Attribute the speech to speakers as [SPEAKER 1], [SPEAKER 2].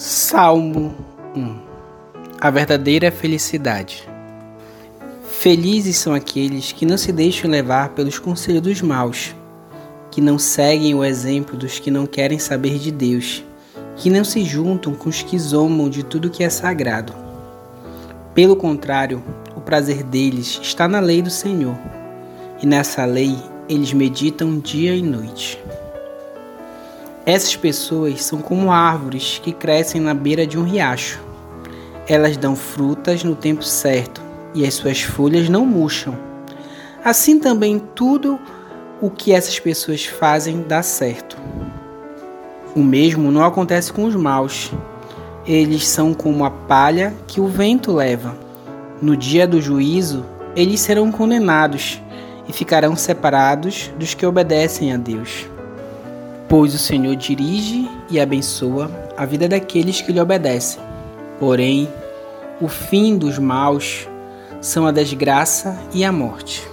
[SPEAKER 1] Salmo 1 A verdadeira felicidade. Felizes são aqueles que não se deixam levar pelos conselhos dos maus, que não seguem o exemplo dos que não querem saber de Deus, que não se juntam com os que zombam de tudo que é sagrado. Pelo contrário, o prazer deles está na lei do Senhor, e nessa lei eles meditam dia e noite. Essas pessoas são como árvores que crescem na beira de um riacho. Elas dão frutas no tempo certo e as suas folhas não murcham. Assim também tudo o que essas pessoas fazem dá certo. O mesmo não acontece com os maus. Eles são como a palha que o vento leva. No dia do juízo, eles serão condenados e ficarão separados dos que obedecem a Deus pois o Senhor dirige e abençoa a vida daqueles que lhe obedecem. Porém, o fim dos maus são a desgraça e a morte.